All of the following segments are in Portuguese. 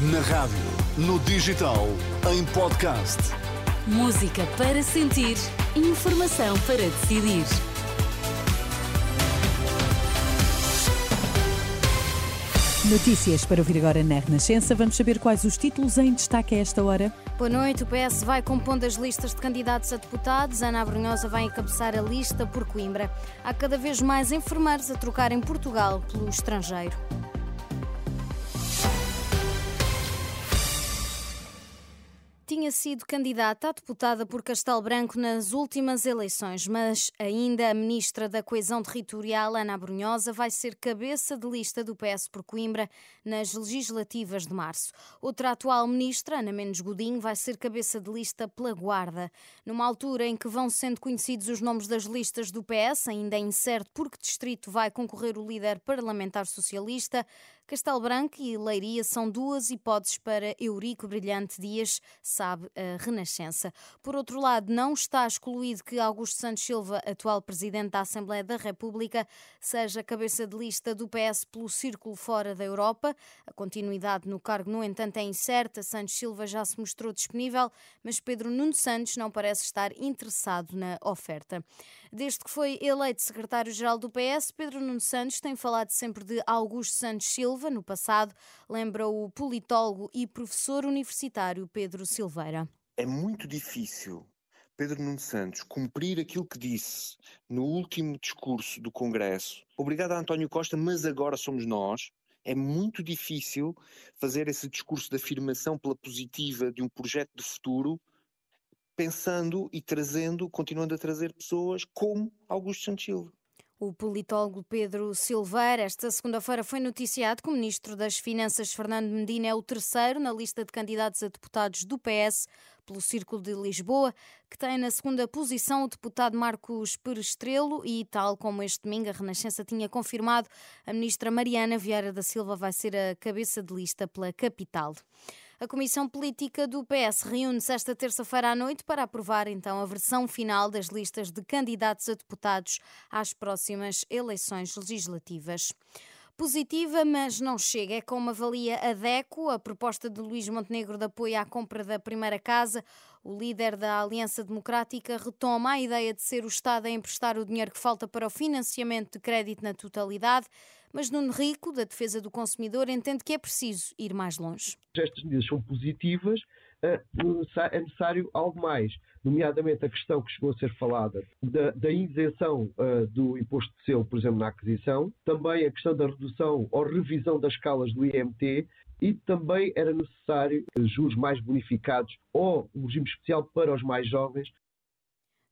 Na rádio, no digital, em podcast. Música para sentir, informação para decidir. Notícias para ouvir agora na Renascença. Vamos saber quais os títulos em destaque a esta hora. Boa noite. O PS vai compondo as listas de candidatos a deputados. Ana Abrunhosa vai encabeçar a lista por Coimbra. Há cada vez mais enfermeiros a trocar em Portugal pelo estrangeiro. Tinha sido candidata a deputada por Castelo Branco nas últimas eleições, mas ainda a ministra da Coesão Territorial, Ana Brunhosa, vai ser cabeça de lista do PS por Coimbra nas legislativas de março. Outra atual ministra, Ana Menos Godinho, vai ser cabeça de lista pela Guarda. Numa altura em que vão sendo conhecidos os nomes das listas do PS, ainda é incerto por que distrito vai concorrer o líder parlamentar socialista, Castelo Branco e Leiria são duas hipóteses para Eurico Brilhante Dias, sabe a Renascença. Por outro lado, não está excluído que Augusto Santos Silva, atual presidente da Assembleia da República, seja cabeça de lista do PS pelo Círculo Fora da Europa. A continuidade no cargo, no entanto, é incerta. Santos Silva já se mostrou disponível, mas Pedro Nuno Santos não parece estar interessado na oferta. Desde que foi eleito secretário-geral do PS, Pedro Nuno Santos tem falado sempre de Augusto Santos Silva Silva no passado, lembra o politólogo e professor universitário Pedro Silveira. É muito difícil Pedro Nuno Santos cumprir aquilo que disse no último discurso do Congresso. Obrigado a António Costa, mas agora somos nós. É muito difícil fazer esse discurso de afirmação pela positiva de um projeto de futuro, pensando e trazendo, continuando a trazer pessoas como Augusto Santos Silva. O politólogo Pedro Silveira, esta segunda-feira, foi noticiado que o ministro das Finanças, Fernando Medina, é o terceiro na lista de candidatos a deputados do PS pelo Círculo de Lisboa, que tem na segunda posição o deputado Marcos Perestrelo e, tal como este domingo a Renascença tinha confirmado, a ministra Mariana Vieira da Silva vai ser a cabeça de lista pela capital. A Comissão Política do PS reúne-se esta terça-feira à noite para aprovar então a versão final das listas de candidatos a deputados às próximas eleições legislativas positiva, mas não chega. É como avalia a DECO, a proposta de Luís Montenegro de apoio à compra da primeira casa. O líder da Aliança Democrática retoma a ideia de ser o Estado a emprestar o dinheiro que falta para o financiamento de crédito na totalidade, mas Nuno Rico, da Defesa do Consumidor, entende que é preciso ir mais longe. Estas medidas são positivas, é necessário algo mais, nomeadamente a questão que chegou a ser falada da, da isenção uh, do imposto de selo, por exemplo, na aquisição, também a questão da redução ou revisão das escalas do IMT e também era necessário juros mais bonificados ou um regime especial para os mais jovens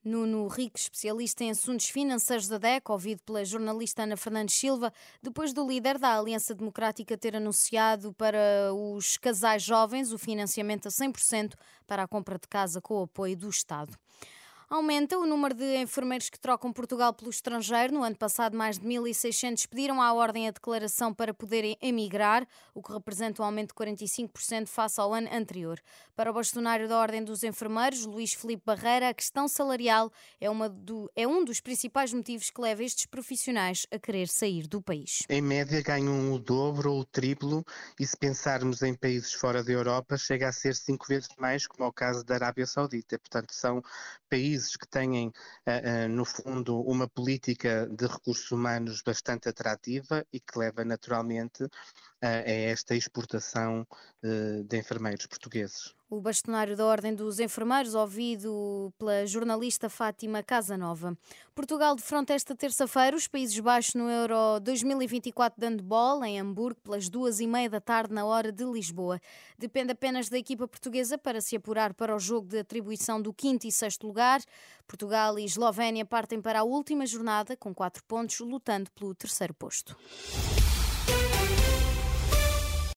Nuno Rico, especialista em assuntos financeiros da DEC, ouvido pela jornalista Ana Fernandes Silva, depois do líder da Aliança Democrática ter anunciado para os casais jovens o financiamento a 100% para a compra de casa com o apoio do Estado. Aumenta o número de enfermeiros que trocam Portugal pelo estrangeiro. No ano passado, mais de 1.600 pediram à Ordem a declaração para poderem emigrar, o que representa um aumento de 45% face ao ano anterior. Para o bastonário da Ordem dos Enfermeiros, Luís Felipe Barreira, a questão salarial é, do, é um dos principais motivos que leva estes profissionais a querer sair do país. Em média, ganham o dobro ou o triplo, e se pensarmos em países fora da Europa, chega a ser cinco vezes mais, como é o caso da Arábia Saudita. Portanto, são países países que têm, eh, eh, no fundo, uma política de recursos humanos bastante atrativa e que leva naturalmente a esta exportação eh, de enfermeiros portugueses. O bastonário da Ordem dos Enfermeiros, ouvido pela jornalista Fátima Casanova. Portugal defronta esta terça-feira os Países Baixos no Euro 2024 de handball, em Hamburgo, pelas duas e meia da tarde, na hora de Lisboa. Depende apenas da equipa portuguesa para se apurar para o jogo de atribuição do quinto e sexto lugar. Portugal e Eslovénia partem para a última jornada com quatro pontos, lutando pelo terceiro posto.